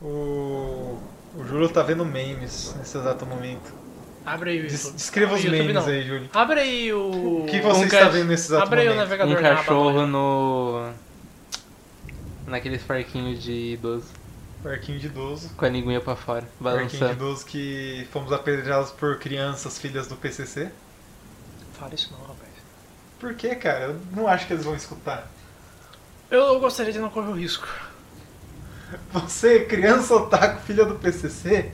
O, o Júlio tá vendo memes nesse exato momento. Abre aí o Des- YouTube. descreva os YouTube memes não. aí, Júlio. Abre aí o... O que você um está ca- vendo nesse exato Abre aí o momento? navegador Um na cachorro amarela. no. Naqueles parquinhos de idoso, Parquinho de idoso. com a linguinha pra fora, Parquinho de balançando. idoso que fomos apedrejados por crianças, filhas do PCC. Fala isso não, rapaz. Por que, cara? Eu não acho que eles vão escutar. Eu gostaria de não correr o risco. Você, criança otaku, filha do PCC,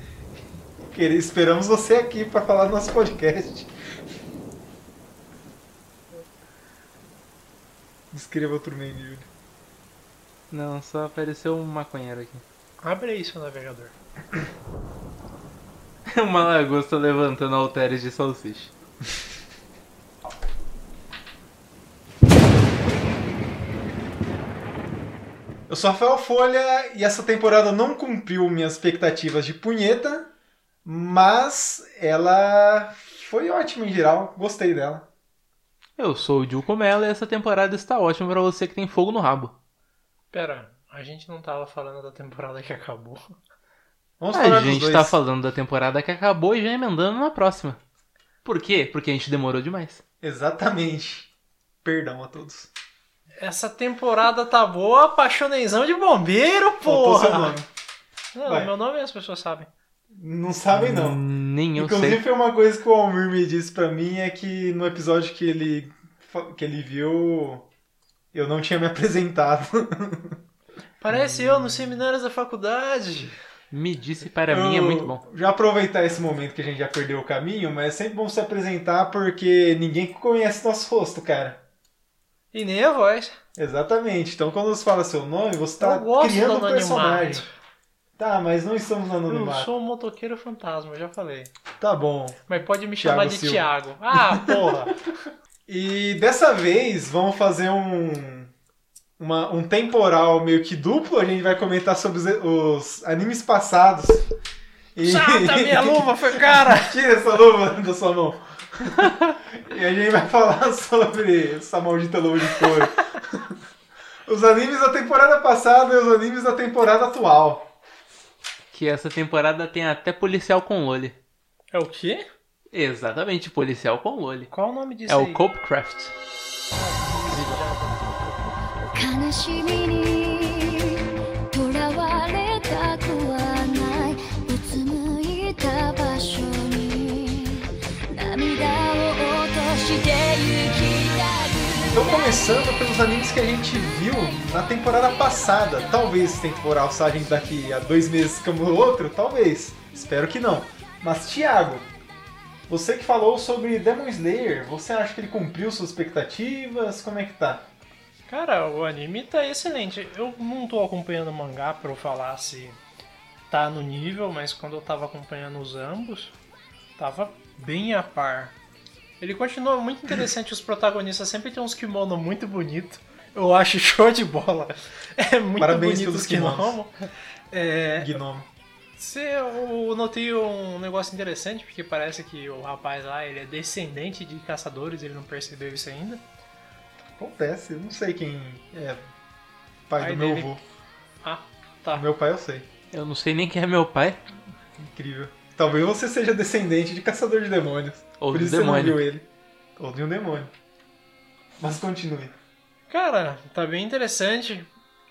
quer- esperamos você aqui pra falar do nosso podcast. Descreva outro meme, Júlio. Não, só apareceu um maconheiro aqui. Abre aí seu navegador. Uma lagosta levantando halteres de salsicha. Eu sou Rafael Folha e essa temporada não cumpriu minhas expectativas de punheta, mas ela foi ótima em geral, gostei dela. Eu sou o Dilco Mello e essa temporada está ótima pra você que tem fogo no rabo. Pera, a gente não tava falando da temporada que acabou. Vamos falar A gente dois. tá falando da temporada que acabou e já emendando na próxima. Por quê? Porque a gente demorou demais. Exatamente. Perdão a todos. Essa temporada tá boa, apaixonezão de bombeiro, Faltou seu porra! nome. Não, Vai. meu nome as pessoas sabem. Não sabem não. Nem eu Inclusive sei. foi uma coisa que o Almir me disse pra mim é que no episódio que ele que ele viu eu não tinha me apresentado. Parece eu nos seminários da faculdade. Me disse para mim é Eu- muito bom. Já aproveitar esse momento que a gente já perdeu o caminho, mas é sempre bom se apresentar porque ninguém conhece nosso rosto, cara. E nem a voz. Exatamente. Então quando você fala seu nome, você tá eu gosto criando do um personagem. Tá, mas não estamos no Eu anonimato. sou um motoqueiro fantasma, eu já falei. Tá bom. Mas pode me Thiago chamar de Silva. Thiago. Ah, porra! E dessa vez vamos fazer um uma- um temporal meio que duplo. A gente vai comentar sobre os, os animes passados. E... Chata, minha luva foi cara! Tira essa luva da sua mão e a gente vai falar sobre essa maldita luva de couro. Os animes da temporada passada e os animes da temporada atual. Que essa temporada tem até policial com Loli. É o quê? Exatamente, policial com Loli. Qual o nome disso É aí? o Copecraft. 悲しみに Então começando pelos animes que a gente viu na temporada passada. Talvez temporal saia daqui a dois meses como outro, talvez. Espero que não. Mas Thiago, você que falou sobre Demon Slayer, você acha que ele cumpriu suas expectativas? Como é que tá? Cara, o anime tá excelente. Eu não tô acompanhando o mangá pra eu falar se tá no nível, mas quando eu tava acompanhando os ambos, tava bem a par. Ele continua muito interessante, os protagonistas sempre tem uns kimono muito bonito. Eu acho show de bola. É muito Parabéns bonito pelos os kimono. É, Gnome. se eu notei um negócio interessante, porque parece que o rapaz lá ele é descendente de caçadores, ele não percebeu isso ainda. Acontece, eu não sei quem é pai, Pai do meu dele. avô. Ah, tá. Meu pai eu sei. Eu não sei nem quem é meu pai. Incrível. Talvez você seja descendente de caçador de demônios. Ou Por do isso você não demônio. viu ele. Ou de um demônio. Mas continue. Cara, tá bem interessante.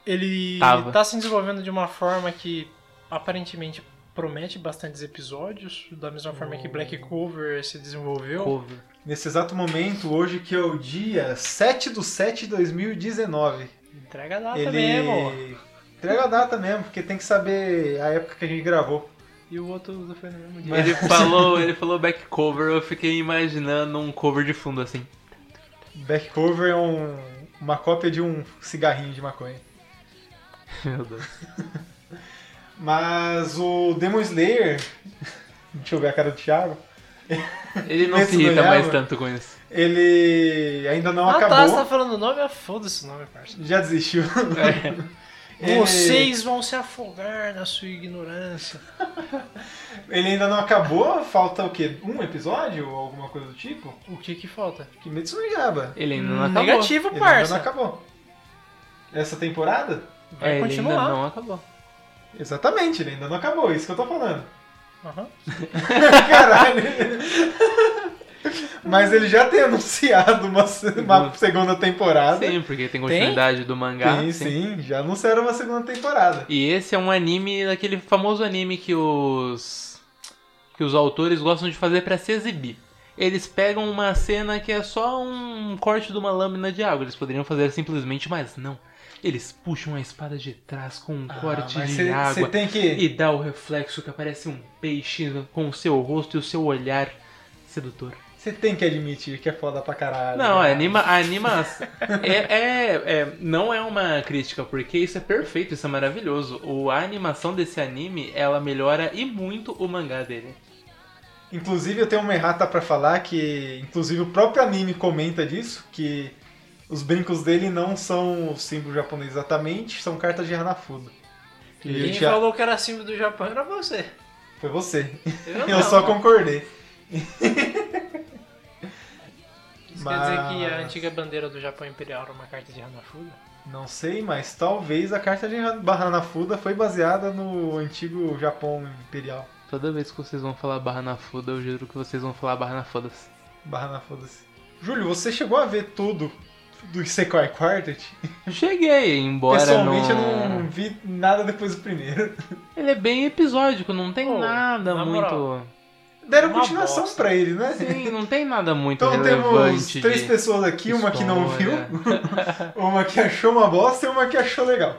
Ele Tava. tá se desenvolvendo de uma forma que aparentemente promete bastantes episódios, da mesma forma que Black Cover se desenvolveu. Cover. Nesse exato momento, hoje que é o dia 7 de 7 de 2019. Entrega a data ele mesmo. entrega a data mesmo, porque tem que saber a época que a gente gravou. E o outro foi no mesmo dia. Ele falou, ele falou back cover, eu fiquei imaginando um cover de fundo assim. Back cover é um- uma cópia de um cigarrinho de maconha. Meu Deus. Mas o Demon Slayer, deixa eu ver a cara do Thiago, Ele não se irrita mais tanto com isso. ele ainda não ah acabou. tá, você tá falando o nome? Ah, foda-se o nome, parça. Já desistiu. É. Vocês vão se afogar na sua ignorância. Ele ainda não acabou? Falta o quê? Um episódio ou alguma coisa do tipo? O que que falta? Kimetsu no Yaiba. Ele ainda não Hum, acabou. Negativo, Ele ainda não acabou. Essa temporada? Vai é, ele continuar. ainda não acabou. Exatamente, ele ainda não acabou, é isso que eu tô falando. Aham. Caralho. Mas ele já tem anunciado uma, uma segunda temporada. Sim, porque tem continuidade do mangá. Sim, sim, já anunciaram uma segunda temporada. E esse é um anime, daquele famoso anime que os que os autores gostam de fazer pra se exibir. Eles pegam uma cena que é só um corte de uma lâmina de água. Eles poderiam fazer simplesmente, mas não. Eles puxam a espada de trás com um corte Ah, mas de cê- água cê tem que. e dá o reflexo que aparece um peixe com o seu rosto e o seu olhar sedutor. Você tem que admitir que é foda pra caralho. Não, a anima, a animação é, é- é- não é uma crítica, porque isso é perfeito, isso é maravilhoso. O, a animação desse anime, ela melhora e muito o mangá dele. Inclusive eu tenho uma errata pra falar que, inclusive o próprio anime comenta disso, que os brincos dele não são o símbolo japonês exatamente, são cartas de Hanafuda. E Quem eu tinha- falou que era símbolo do Japão era você. Foi você. Eu, Eu não. só concordei. Isso quer dizer que a Mas- antiga bandeira do Japão Imperial era uma carta de Hanafuda? Não sei, mas talvez a carta de Hanafuda foi baseada no antigo Japão imperial. Toda vez que vocês vão falar barra na foda, eu juro que vocês vão falar barra na foda-se. Barra na foda-se. Júlio, você chegou a ver tudo do Isekai Quartet? Cheguei, embora Pessoalmente não... eu não vi nada depois do primeiro. Ele é bem episódico, não tem Pô, nada na muito... moral. Deram Uma continuação bosta. pra ele, né? Sim, não tem nada muito Então temos relevante três de pessoas aqui, uma que não viu, história. uma que achou uma bosta e uma que achou legal.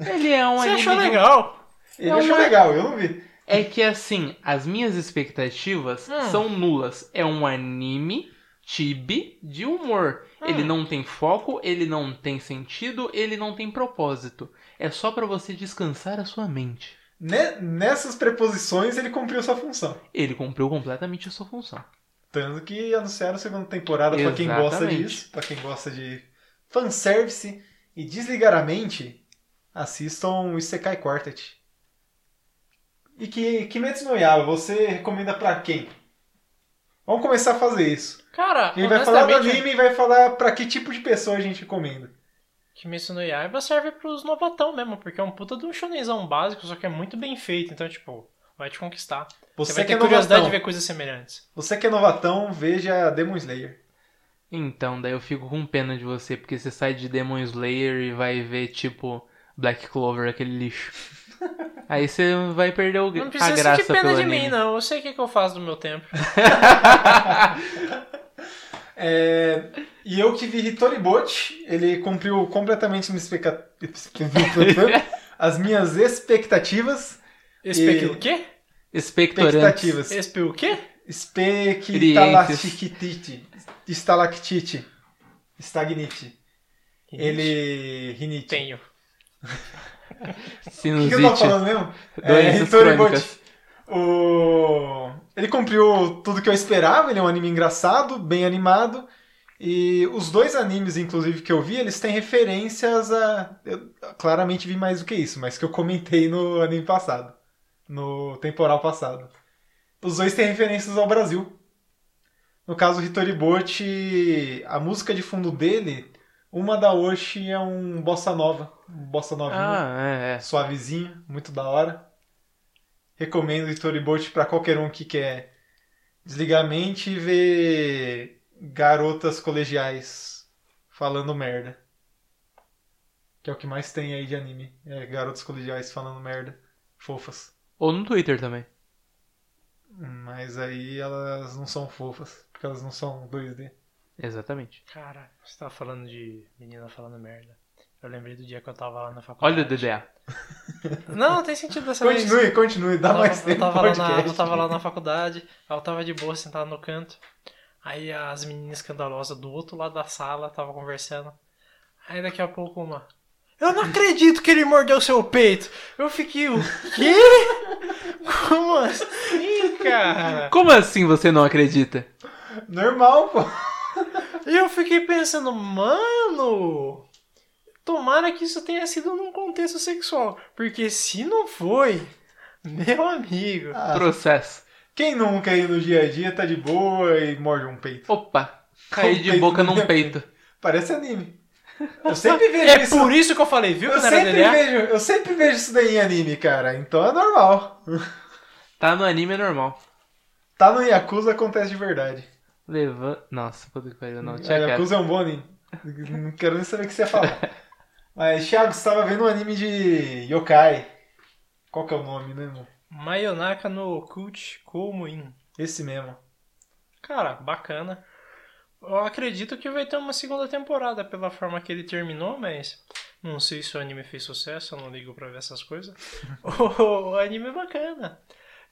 Ele é um Você anime achou de- legal? Ele É achou uma- legal, eu não vi. É que assim, as minhas expectativas Hum. são nulas. É um anime chibi de humor. Ele Hum. não tem foco, ele não tem sentido, ele não tem propósito. É só pra você descansar a sua mente. Ne- Nessas preposições ele cumpriu sua função. Ele cumpriu completamente a sua função. Tanto que anunciaram a segunda temporada pra quem gosta disso, pra quem gosta de fanservice e desligar a mente, assistam o Isekai Quartet. E que Kimetsu no Yaiba, você recomenda pra quem? Vamos começar a fazer isso. Cara, Ele vai falar do anime e vai falar pra que tipo de pessoa a gente recomenda. Kimetsu no Yaiba serve pros novatão mesmo, porque é um puta de um shonenzão básico, só que é muito bem feito, então, tipo, vai te conquistar. Você, Você, vai que ter é curiosidade novatão, de ver coisas semelhantes. você que é novatão, veja Demon Slayer. Então, daí eu fico com pena de você, porque você sai de Demon Slayer e vai ver, tipo, Black Clover, aquele lixo. Aí você vai perder o, Não a precisa graça sentir pena pelo de anime. mim, não. Eu sei o que, que eu faço do meu tempo. É, e eu que vi Hitoribot, ele cumpriu completamente as minhas expectativas. Espe E- o quê? Expectorantes. Expectativas. Espe o quê? Spectalactite. Estalactite. Stagnite. Ele. Rinite. Tenho. O que Sinusite. eu tava falando mesmo? Doenças Hitoribot. crônicas. O... Ele cumpriu tudo que eu esperava, ele é um anime engraçado, bem animado. E os dois animes, inclusive, que eu vi, eles têm referências a. Eu claramente vi mais do que isso, mas que eu comentei no anime passado. No temporal passado. Os dois têm referências ao Brasil. No caso, o Hitoribot, a música de fundo dele, uma da Oshi é um bossa nova. Um bossa novinho Ah, é, é. suavezinho, muito da hora. Recomendo o Storyboat pra qualquer um que quer desligar a mente e ver garotas colegiais falando merda. Que é o que mais tem aí de anime. É garotas colegiais falando merda. Fofas. Ou no Twitter também. Mas aí elas não são fofas, porque elas não são 2D. Exatamente. Cara, você tava falando de menina falando merda. Eu lembrei do dia que eu tava lá na faculdade. Olha o DDA. Não, não tem sentido dessa vez. Continue, continue, dá Eu tava- mais tempo eu tava, na, eu tava lá na faculdade, eu tava de boa sentado no canto. Aí as meninas escandalosas do outro lado da sala tava conversando. Aí daqui a pouco uma. Eu não acredito que ele mordeu seu peito! Eu fiquei, o quê? Como assim, cara? Como assim você não acredita? Normal, pô. E eu fiquei pensando, mano, tomara que isso tenha sido num contexto sexual. Porque se não foi, meu amigo. Ah, Processo. quem nunca aí no dia a dia tá de boa e morde um peito? Opa. Caí de peito boca num peito. Parece anime. Eu sempre vejo É isso. por isso que eu falei, viu? Eu sempre, vejo, eu sempre vejo isso daí em anime, cara. Então é normal. Tá no anime é normal. Tá no Yakuza, acontece de verdade. Leva... Nossa, puta que pariu, não. A Tinha. Yakuza é um bom anime. Não quero nem saber o que você ia falar. Mas, Thiago, você tava vendo um anime de yokai. Qual que é o nome, né, irmão? Mayonaka no Kuchi Komuin. Esse mesmo. Cara, bacana. Eu acredito que vai ter uma segunda temporada pela forma que ele terminou, mas não sei se o anime fez sucesso, eu não ligo pra ver essas coisas. o, anime é bacana.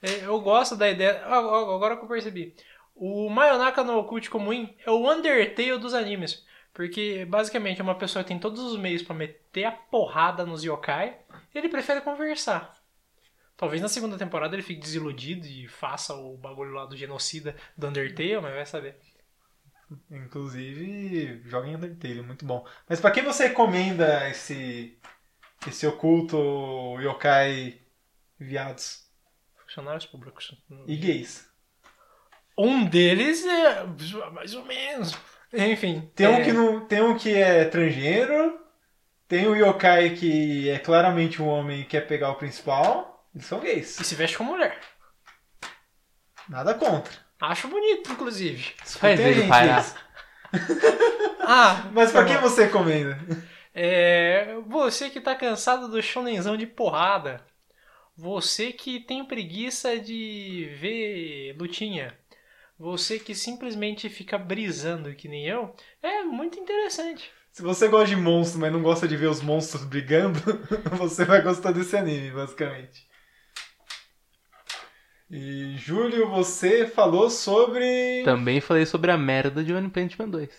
É, Eu gosto da ideia. Ah, ah, Agora que eu percebi. O Mayonaka no Cult Comuin é o Undertale dos animes. Porque basicamente uma pessoa tem todos os meios pra meter a porrada nos yokai e ele prefere conversar. Talvez na segunda temporada ele fique desiludido e faça o bagulho lá do genocida do Undertale, mas vai saber. Inclusive, joga em Undertale, muito bom. Mas pra quem você recomenda esse esse oculto yokai viados Funcionários públicos. e gays? Um deles é mais ou menos. Enfim. Tem um é, que não, tem um que é transgênero, tem o yokai que é claramente um homem e quer pegar o principal. Eles são gays. E se veste como mulher. Nada contra. Acho bonito, inclusive. Parar. gays. Ah, Mas pra tá quem bom. você recomenda? É, você que tá cansado do shonenzão de porrada. Você que tem preguiça de ver lutinha. Você que simplesmente fica brisando que nem eu. É muito interessante. Se você gosta de monstro, mas não gosta de ver os monstros brigando, você vai gostar desse anime, basicamente. E Júlio, você falou sobre. Também falei sobre a merda de One Punch Man 2.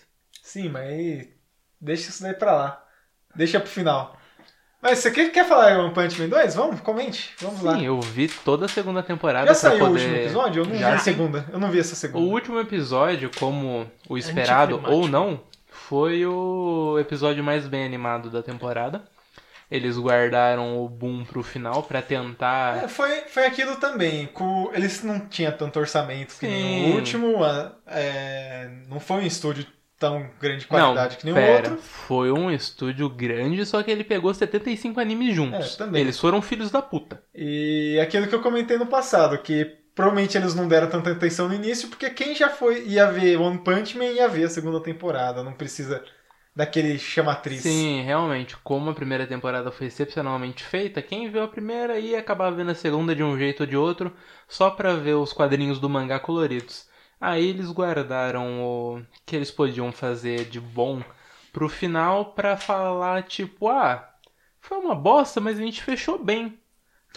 Sim, mas deixa isso daí pra lá. Deixa pro final. Mas você quer, quer falar em One Punch Man 2? Vamos, comente. Vamos lá. Sim, eu vi toda a segunda temporada Já saiu poder... o último episódio? Eu não Já. vi a segunda. Eu não vi essa O segunda. último episódio, como o esperado ou não, foi o episódio mais bem animado da temporada. Eles guardaram o boom pro final pra tentar. É, foi, foi aquilo também. com- eles não tinham tanto orçamento que nem Sim. o último. é, não foi um estúdio tão grande qualidade que nem pera, outro. Foi um estúdio grande, só que ele pegou 75 animes juntos. É, também. Eles foram filhos da puta. E aquilo que eu comentei no passado, que provavelmente eles não deram tanta atenção no início, porque quem já foi ia ver One Punch Man ia ver a segunda temporada. Não precisa daquele chamatriz. Sim, realmente, como a primeira temporada foi excepcionalmente feita, quem viu a primeira ia acabar vendo a segunda de um jeito ou de outro, só pra ver os quadrinhos do mangá coloridos. Aí eles guardaram o que eles podiam fazer de bom pro final pra falar tipo, ah, foi uma bosta, mas a gente fechou bem.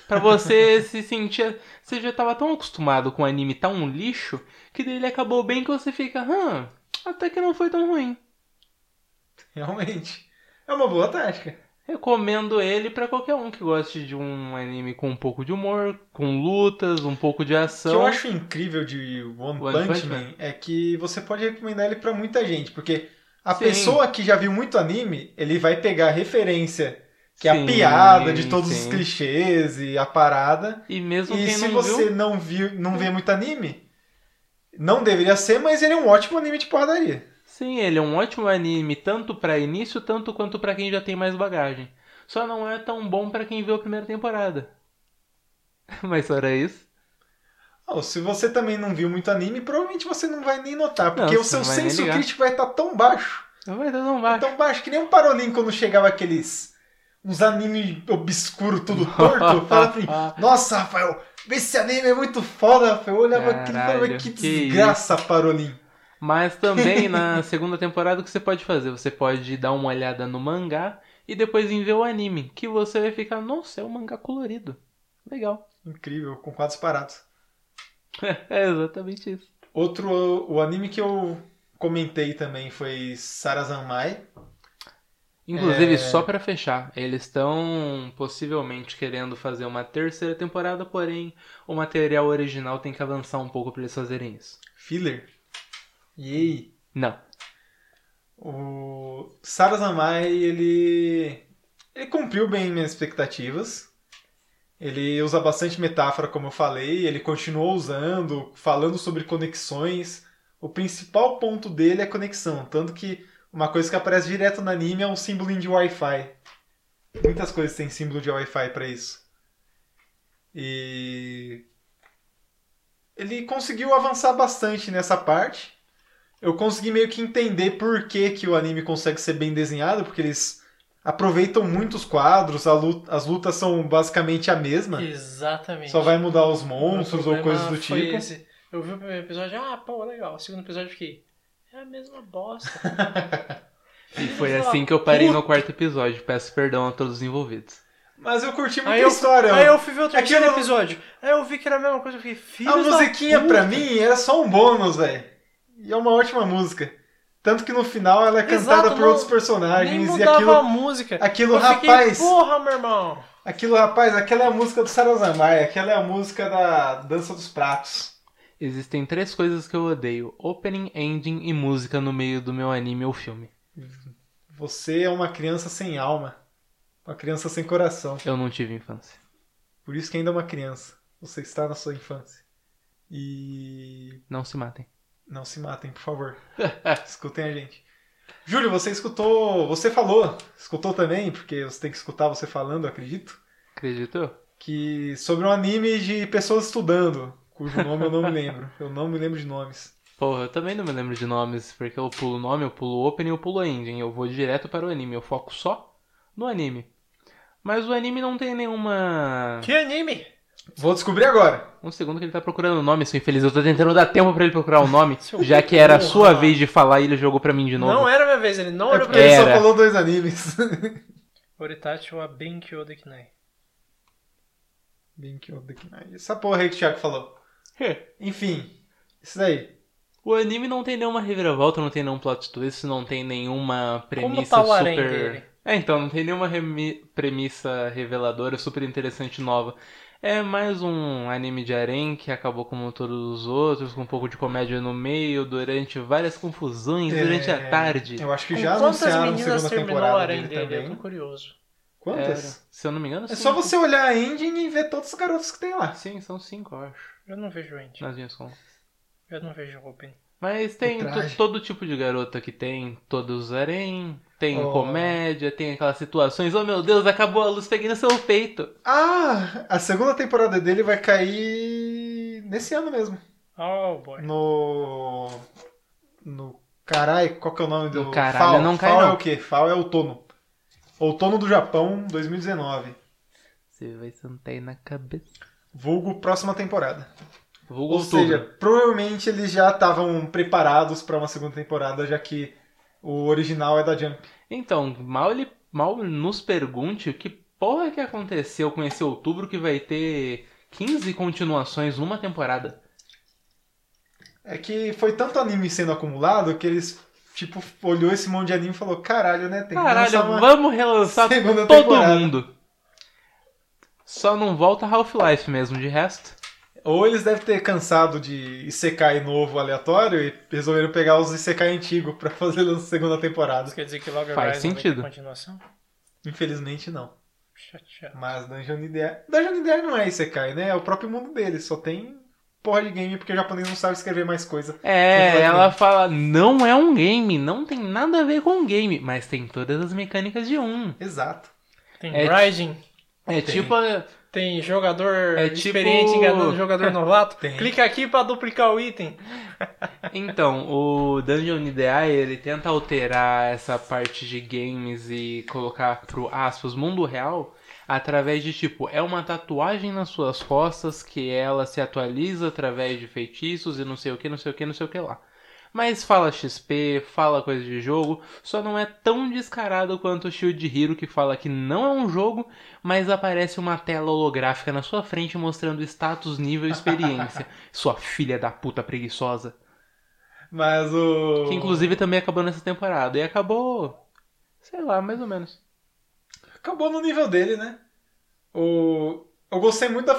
Pra você se sentir, você já tava tão acostumado com o anime tá um lixo, que daí ele acabou bem que você fica, hum, até que não foi tão ruim. Realmente. É uma boa tática. Recomendo ele pra qualquer um que goste de um anime com um pouco de humor, com lutas, um pouco de O que ação. eu acho incrível de One, One Punch, Punch Man, Man. é que você pode recomendar ele pra muita gente, porque a Sim. pessoa que já viu muito anime, ele vai pegar a referência, que é a Sim, piada de todos os sim. clichês e a parada. E mesmo E se você viu, não viu, não vê muito anime, não deveria ser, mas ele é um ótimo anime de porradaria. Sim, ele é um ótimo anime tanto pra início, tanto quanto pra quem já tem mais bagagem. Só não é tão bom pra quem viu a primeira temporada. Mas só era isso. Oh, se você também não viu muito anime, provavelmente você não vai nem notar, porque Não, o seu senso crítico vai estar tão baixo, Não vai dar tão baixo. tão baixo, que nem um parolim quando chegava aqueles uns animes obscuros, tudo torto, fala pra mim, nossa, Rafael, esse anime é muito foda, Rafael. Eu olhava aquilo e falava, que que desgraça, parolim. Mas também na segunda temporada o que você pode fazer? Você pode dar uma olhada no mangá e depois ver o anime, que você vai ficar, nossa, é um mangá colorido. Legal. Incrível, com quadros parados. É exatamente isso. Outro, o anime que eu comentei também foi Sarazanmai. Inclusive, É. só pra fechar, eles estão possivelmente querendo fazer uma terceira temporada, porém o material original tem que avançar um pouco pra eles fazerem isso. Filler. Yay. Não. O Sarazanmai, ele ele cumpriu bem minhas expectativas. Ele usa bastante metáfora, como eu falei, ele continuou usando, falando sobre conexões. O principal ponto dele é conexão, tanto que uma coisa que aparece direto no anime é um símbolo de Wi-Fi. Muitas coisas têm símbolo de Wi-Fi pra isso. E ele conseguiu avançar bastante nessa parte. Eu consegui meio que entender por que, que o anime consegue ser bem desenhado, porque eles aproveitam muito os quadros, a luta- as lutas são basicamente a mesma. Exatamente. Só vai mudar os monstros ou coisas do foi tipo. esse. Eu vi o primeiro episódio, ah, pô, legal. O segundo episódio eu fiquei, é a mesma bosta. E foi assim que eu parei no quarto episódio. Peço perdão a todos os envolvidos. Mas eu curti muito Aí a eu, história. aí eu fui ver o terceiro Aquilo- episódio. Aí eu vi que era a mesma coisa. Eu fiquei, filho A musiquinha pra mim era só um bônus, velho. E é uma ótima música. Tanto que no final ela é cantada Exato, por não- outros Nem personagens e mudava a aquilo, música. aquilo eu fiquei, rapaz, porra, meu irmão. aquilo rapaz, aquela é a música do Sarazamai, aquela é a música da Dança dos Pratos. Existem três coisas que eu odeio: opening, ending e música no meio do meu anime ou filme. Você é uma criança sem alma, uma criança sem coração. Eu não tive infância. Por isso que ainda é uma criança. Você está na sua infância. E Não se matem. Não se matem, por favor. Escutem a gente. Júlio, você escutou, você falou, escutou também, porque você tem que escutar você falando, acredito. Acreditou? que sobre um anime de pessoas estudando, cujo nome eu não me lembro. Eu não me lembro de nomes. Porra, eu também não me lembro de nomes, porque eu pulo o nome, eu pulo o opening, eu pulo ending. Eu vou direto para o anime, eu foco só no anime. Mas o anime não tem nenhuma. Que anime? Vou descobrir agora. Um segundo que ele tá procurando o nome, seu infeliz. Eu tô tentando dar tempo pra ele procurar o nome, já que era a sua vez de falar e ele jogou pra mim de novo. Não era minha vez, ele não É olhou porque pra mim. ele só Era. falou dois animes. Oritachi wa Benkyo Dekinai. Eu declinei. Essa porra aí que o Thiago falou. Enfim, isso daí. O anime não tem nenhuma reviravolta, não tem nenhum plot twist, não tem nenhuma premissa tá o harém super. dele? É, então, não tem nenhuma remi- premissa reveladora, super interessante nova. É mais um anime de harém que acabou como todos os outros, com um pouco de comédia no meio, durante várias confusões, durante É, a tarde. Eu acho que Com já quantas anunciaram a meninas segunda terminou o temporada dele dele? Eu também. tô curioso. Quantas? Era, se eu não me engano, É sim. só você olhar a engine e ver todos os garotos que tem lá. Sim, são cinco, eu acho, Eu não vejo Ent. nas minhas contas. Eu não vejo Open. Mas tem todo tipo de garota que tem todos os harém, tem Oh. comédia, tem aquelas situações, oh meu Deus, acabou a luz, peguei no seu peito. Ah, a segunda temporada dele vai cair nesse ano mesmo. Oh, boy. No. No. Carai, qual que é o nome do. No caralho FAO. não cai, FAO é não. o quê? FAO é outono. Outono do Japão 2019. Você vai sentar aí na cabeça. Vulgo próxima temporada. Vulgo Ou outubro. seja, provavelmente eles já estavam preparados para uma segunda temporada, já que o original é da Jump. Então, mal ele mal nos pergunte o que porra que aconteceu com esse outubro que vai ter 15 continuações numa temporada. É que foi tanto anime sendo acumulado que eles, tipo, olhou esse monte de anime e falou: caralho, né? Tem Caralho, vamos relançar todo temporada. mundo. Só não volta Half-Life mesmo, de resto. Ou eles devem ter cansado de Isekai novo aleatório e resolveram pegar os Isekai antigos pra fazer a segunda temporada. Isso quer dizer que Logger Faz Rise não vai ter sentido. continuação? Infelizmente não. Chateado. Mas Dungeon Ideia. Dungeon Ideia não é Isekai, né? É o próprio mundo deles. Só tem porra de game porque o japonês não sabe escrever mais coisa. É, ela fala, não é um game, não tem nada a ver com game, mas tem todas as mecânicas de um. Exato. Tem É- grinding, É Tem. tipo, a- tem jogador É tipo- experiente enganando jogador novato. Tem. Clica aqui pra duplicar o item. Então, o Dungeon Ideai, ele tenta alterar essa parte de games e colocar pro aspas mundo real através de tipo, é uma tatuagem nas suas costas que ela se atualiza através de feitiços e não sei o que, não sei o que, não sei o que lá. Mas fala XP, fala coisa de jogo, só não é tão descarado quanto o Shield Hero que fala que não é um jogo, mas aparece uma tela holográfica na sua frente mostrando status, nível e experiência. sua filha da puta preguiçosa. Mas o. Que inclusive também acabou nessa temporada. E acabou. Sei lá, mais ou menos. Acabou no nível dele, né? O... Eu gostei muito da.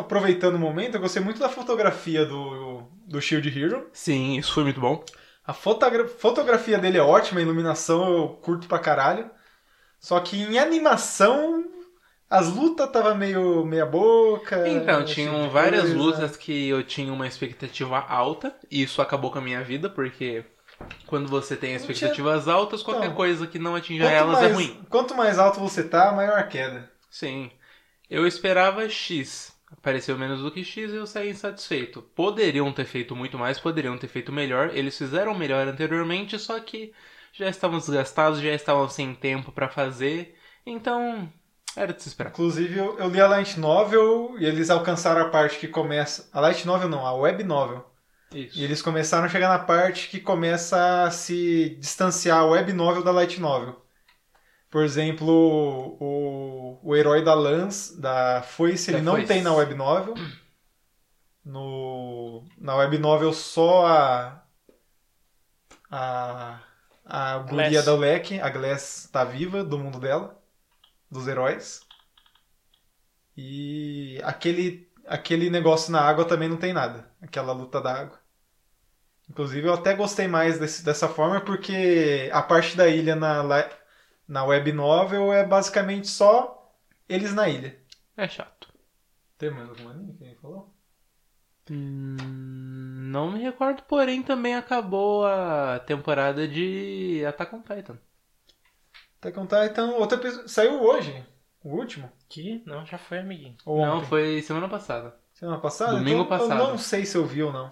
Aproveitando o momento, eu gostei muito da fotografia do, do Shield Hero. Sim, isso foi muito bom. A fotogra- fotografia dele é ótima, a iluminação eu curto pra caralho. Só que em animação, as lutas tava meio meia boca. Então, tinham tipo várias coisa. lutas que eu tinha uma expectativa alta. E isso acabou com a minha vida, porque Quando você tem Não tinha- expectativas altas, qualquer Então, coisa que não atinja elas é mais, ruim. quanto mais alto você tá, maior a queda. Sim. Eu esperava X. Apareceu menos do que X e eu saí insatisfeito. Poderiam ter feito muito mais, poderiam ter feito melhor. Eles fizeram melhor anteriormente, só que já estavam desgastados, já estavam sem tempo pra fazer. Então, era de se esperar. Inclusive, eu, eu li a Light Novel e eles alcançaram a parte que começa. A Light Novel não, a Web Novel. Isso. E eles começaram a chegar na parte que começa a se distanciar a Web Novel da Light Novel. Por exemplo, o, o herói da Lance, da Foice, Da ele não Foice. tem na Web Novel. No, na Web Novel só a. A. A guria Glass. da Leque, a Glass, tá viva do mundo dela, dos heróis. E aquele, aquele negócio na água também não tem nada. Aquela luta da água. Inclusive, eu até gostei mais desse- dessa forma porque a parte da ilha na, na web novel é basicamente só eles na ilha. É chato. Tem mais algum anime que falou? Hum, não me recordo, porém também acabou a temporada de Attack on Titan. Attack on Titan, outro episódio. Saiu hoje. O último? Que? Não, já foi, amiguinho. Ou Não, ontem? foi semana passada. Semana passada? Domingo Então, passado. Eu não sei se eu vi ou não.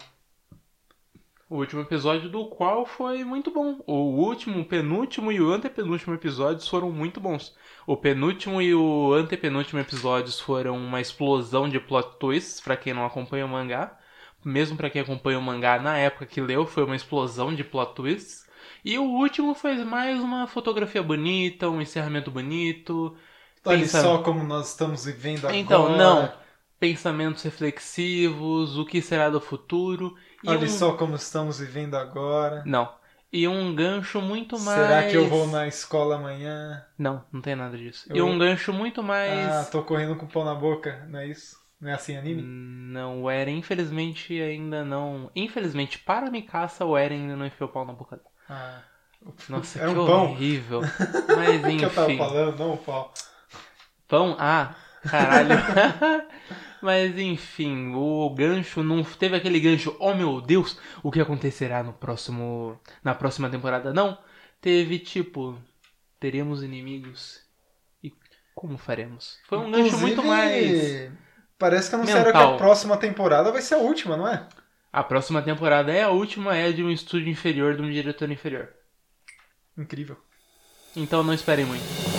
O último episódio do qual foi muito bom. O último, o penúltimo e o antepenúltimo episódios foram muito bons. O penúltimo e o antepenúltimo episódios foram uma explosão de plot twists pra quem não acompanha o mangá. Mesmo pra quem acompanha o mangá na época que leu, foi uma explosão de plot twists. E o último foi mais uma fotografia bonita, um encerramento bonito. Olha Pensa- só como nós estamos vivendo agora. Então, não. Pensamentos reflexivos, o que será do futuro. E Olha um... só como estamos vivendo agora. Não. E um gancho muito mais. Será que eu vou na escola amanhã? Não, não tem nada disso. E Eu- um gancho muito mais. Ah, tô correndo com pão na boca, não é isso? Não é assim anime? Não, o Eren, infelizmente, ainda não. Infelizmente, para Mikasa, o Eren ainda não enfiou o pau na boca dela. Ah, Nossa, que um pão. horrível. Mas o que eu tava enfim. falando? Não, o pau. Pão? Ah, caralho. Mas enfim, o gancho não teve aquele gancho, oh meu Deus, o que acontecerá no próximo na próxima temporada não. Teve tipo, teremos inimigos e como faremos? Foi um gancho muito Inclusive, mais Parece que anunciaram que a próxima temporada vai ser a última, não é? A próxima temporada é a última, é de um estúdio inferior, de um diretor inferior. Incrível. Então não esperem muito.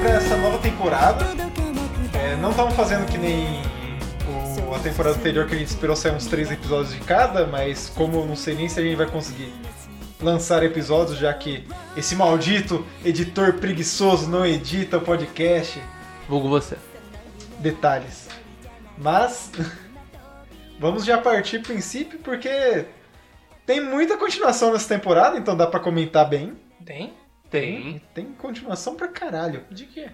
Para essa nova temporada. É, não estamos fazendo que nem o- a temporada anterior que a gente esperou sair uns três episódios de cada, mas como eu não sei nem se a gente vai conseguir lançar episódios, já que esse maldito editor preguiçoso não edita o podcast. Vulgo você. Detalhes. Mas vamos já partir do princípio porque tem muita continuação nessa temporada, então dá pra comentar bem. Tem? Tem. Tem continuação pra caralho. De quê?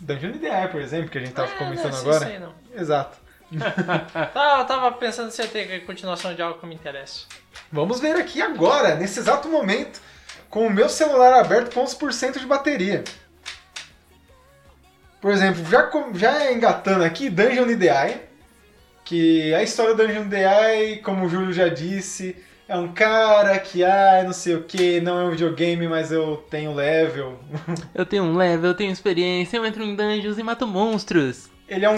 Dungeon DI, por exemplo, que a gente tava Ah, comentando não, agora. Sei, sei, não. Exato. Tá, eu tava pensando se ia ter continuação de algo que me interessa. Vamos ver aqui agora, nesse exato momento, com o meu celular aberto com 11% de bateria. Por exemplo, já, já engatando aqui Dungeon DI, que a história do Dungeon DI, como o Júlio já disse, é um cara que, ah, não sei o que, não é um videogame, mas eu tenho level. Eu tenho um level, eu tenho experiência, eu entro em dungeons e mato monstros. Ele é um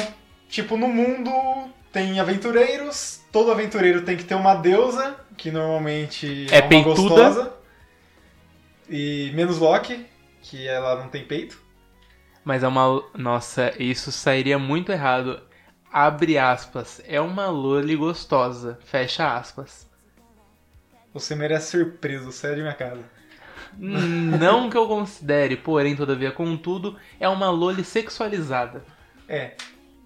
tipo no mundo tem aventureiros, todo aventureiro tem que ter uma deusa, que normalmente É é, uma peituda. gostosa. E menos Loki, que ela não tem peito. Mas é uma. Nossa, isso sairia muito errado. Abre aspas. É uma loli gostosa. Fecha aspas. Você merece ser preso, sai de minha casa. Não que eu considere, porém, todavia, contudo, é uma loli sexualizada. É.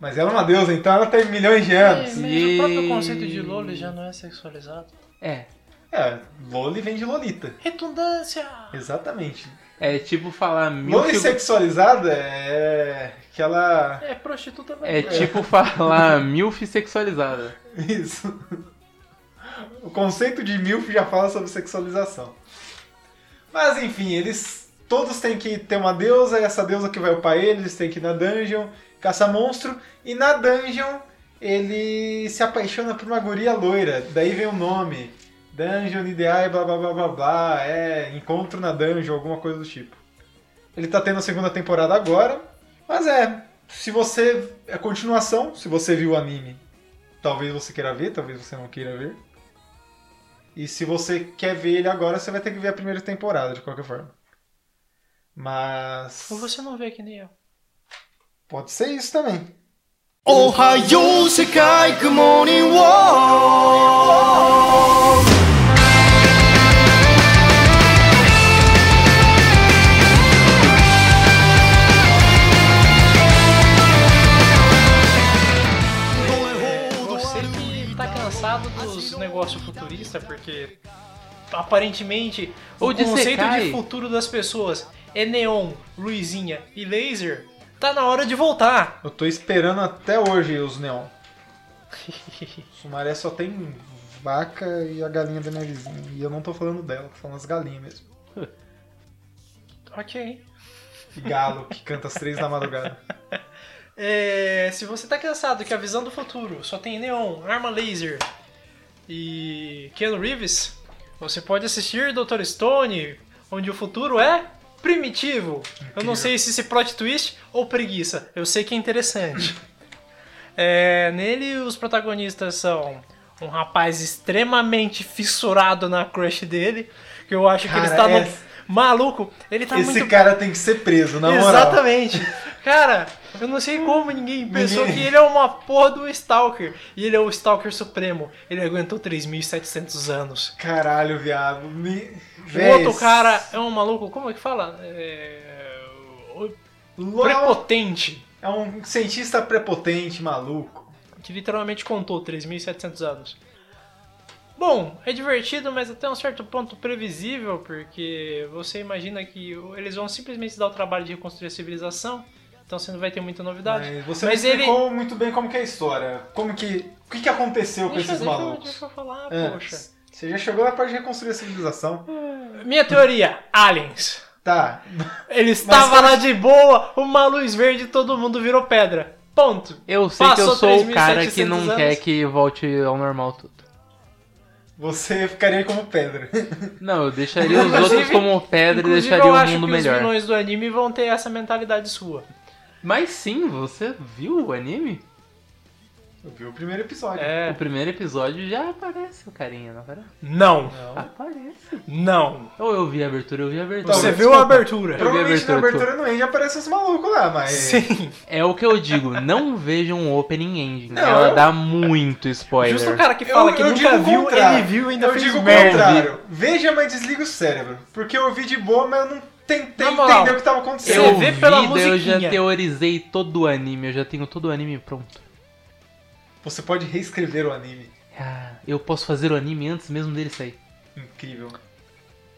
Mas ela é uma deusa, então ela tem milhões de É, anos. mas E- o próprio conceito de Loli já não é sexualizado. É. É, Loli vem de Lolita. Redundância! Exatamente. É tipo falar mil. Loli sexualizada é que ela. É prostituta É velha. tipo falar milf sexualizada. Isso. O conceito de MILF já fala sobre sexualização. Mas enfim, eles todos têm que ter uma deusa, e essa deusa que vai upar eles, eles têm que ir na dungeon, caçar monstro, e na dungeon ele se apaixona por uma guria loira, daí vem o nome. Dungeon Ideai, blá blá blá blá blá, é encontro na dungeon, alguma coisa do tipo. Ele tá tendo a segunda temporada agora, mas é, se você. É continuação, se você viu o anime, talvez você queira ver, talvez você não queira ver. E se você quer ver ele agora, você vai ter que ver a primeira temporada, de qualquer forma. Mas. Ou você não vê que nem eu. Pode ser isso também. Ohayou Sekai Good Morning World! Porque aparentemente o de conceito Sekai. de futuro das pessoas é neon, luzinha e laser, tá na hora de voltar. Eu tô esperando até hoje os neon. Sumaré só tem vaca e a galinha da minha vizinha. E eu não tô falando dela, tô falando das galinhas mesmo. ok. E galo que canta às três da madrugada. É, se você tá cansado que a visão do futuro só tem neon, arma laser e Keanu Reeves, você pode assistir Dr. Stone, onde o futuro é primitivo. Eu não sei se esse plot twist ou preguiça, eu sei que é interessante. É, nele, os protagonistas são um rapaz extremamente fissurado na crush dele, que eu acho que ele Cara, está no... maluco. Ele tá Esse muito cara tem que ser preso, na moral. Exatamente. Cara, eu não sei como ninguém pensou Ninguém- que ele é uma porra do Stalker. E ele é o Stalker Supremo. Ele aguentou 3.700 anos. Caralho, viado. Me... O outro cara é um maluco, como é que fala? É... Prepotente. É um cientista prepotente, maluco. Que literalmente contou 3.700 anos. Bom, é divertido, mas até um certo ponto previsível, porque você imagina que eles vão simplesmente dar o trabalho de reconstruir a civilização, então você não vai ter muita novidade. Mas você Mas não ele- explicou muito bem como que é a história. Como que... O que, que aconteceu com Deixa, esses deixa, malucos? deixa eu falar, É, poxa. Você já chegou na parte de reconstruir a civilização. Minha teoria, aliens. Tá. Ele estava lá de boa, uma luz verde e todo mundo virou pedra. Ponto. Eu sei que eu Passou sou o cara que 3.700 não anos. quer que volte ao normal tudo. Você ficaria como pedra. Não, eu deixaria os outros como pedra e deixaria eu o acho mundo que melhor. os vilões do anime vão ter essa mentalidade sua. Mas sim, você viu o anime? Eu vi o primeiro episódio. O É. primeiro episódio já aparece o carinha, não aparece? Não. Não. Aparece. Não. Ou eu vi a abertura, eu vi a abertura. Você viu a abertura. Provavelmente na abertura abertura no End aparece os malucos lá, mas. Sim. É o que eu digo, não vejam o opening ending. Não, Ela eu- dá muito spoiler. Justo o cara que fala que nunca digo o viu, contrário. ele viu e ainda Eu fez digo o merda. contrário. Veja, mas desliga o cérebro. Porque eu ouvi de boa, mas eu não tentei moral, entender o que tava acontecendo. Você Eu vê vi, pela daí eu já musiquinha. teorizei todo o anime, eu já tenho todo o anime pronto. Você pode reescrever o anime. Ah, eu posso fazer o anime antes mesmo dele sair. Incrível.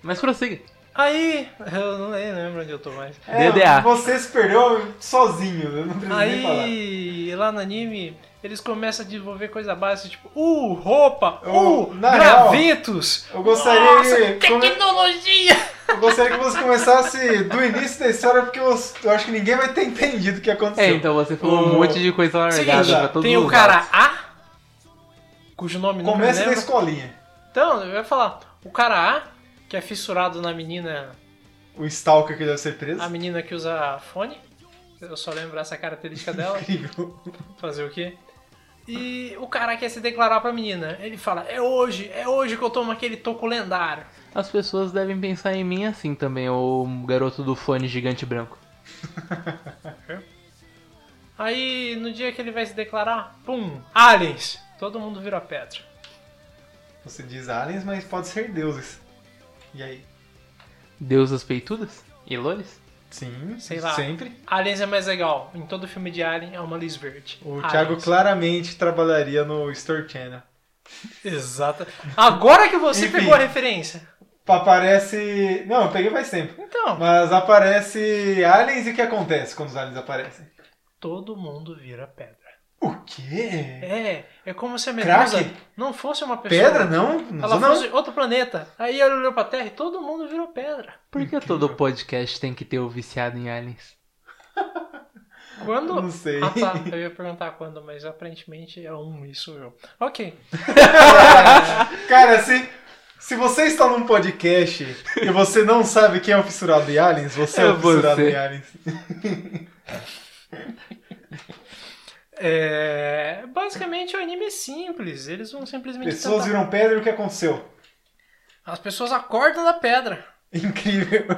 Mas prossiga. Aí, eu não lembro onde eu tô mais. DDA. Você se perdeu sozinho, eu não preciso nem falar. Aí, lá no anime, eles começam a desenvolver coisa básica, tipo, uh, roupa, uh, na gravetos. Eu gostaria Nossa, que. come- tecnologia! Eu gostaria que você começasse do início da história, porque eu, eu acho que ninguém vai ter entendido o que aconteceu. É, então você falou um O- monte de coisa largada Seguinte, pra todos tem o cara lados. A, cujo nome não me Comece da escolinha. Então, eu ia falar, o cara A, que é fissurado na menina, O Stalker que deve ser preso. a menina que usa fone, eu só lembro essa característica dela, Incrível. fazer o quê? E o cara quer se declarar pra menina, ele fala, é hoje, é hoje que eu tomo aquele toco lendário. As pessoas devem pensar em mim assim também, o garoto do fone gigante branco. Aí, no dia que ele vai se declarar, pum, aliens, todo mundo vira pedra. Você diz aliens, mas pode ser deuses. E aí? Deusas peitudas? E lolis? Sim, Sei lá. sempre. Aliens é mais legal, em todo filme de Alien é uma luz verde. O Aliens. Thiago claramente trabalharia no Store Channel. Exato. Agora que você Enfim. pegou a referência. Aparece. Não, eu peguei faz tempo. Então, Mas aparece aliens e o que acontece quando os aliens aparecem? todo mundo vira pedra. O quê? É, é como se a? Medusa não fosse uma pessoa. Pedra? Não, não Ela sou não. fosse outro planeta. Aí ela olhou pra Terra e todo mundo virou pedra. Por que todo podcast tem que ter o viciado em aliens? Quando. Não sei. Ah tá, eu ia perguntar quando, mas aparentemente é um, isso eu. Ok. Cara, se, se você está num podcast e você não sabe quem é o fissurado em aliens, você é, É o fissurado você. em aliens. É, basicamente o anime é simples. Eles vão simplesmente. Pessoas tentar- viram pedra e o que aconteceu? As pessoas acordam da pedra. Incrível.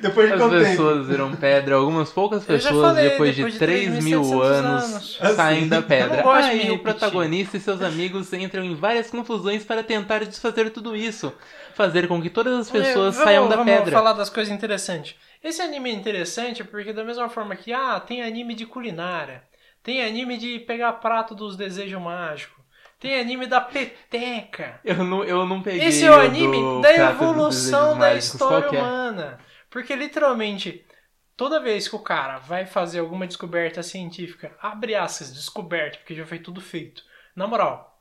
Depois de As tempo? pessoas viram pedra, algumas poucas pessoas, falei, depois, depois de de 3 mil 3.700 anos, anos. saem Assim. da pedra. não gosto de me Aí o protagonista e seus amigos entram em várias confusões para tentar desfazer tudo isso. Fazer com que todas as pessoas vamos- saiam da vamos pedra. falar das coisas interessantes. Esse anime é interessante porque da mesma forma que ah, tem anime de culinária, tem anime de pegar prato dos desejos mágicos, tem anime da peteca. Eu não, eu não peguei Esse é o anime da evolução da história Qual que é? humana. Porque literalmente, toda vez que o cara vai fazer alguma descoberta científica, abre aspas, descoberta, porque já foi tudo feito. Na moral,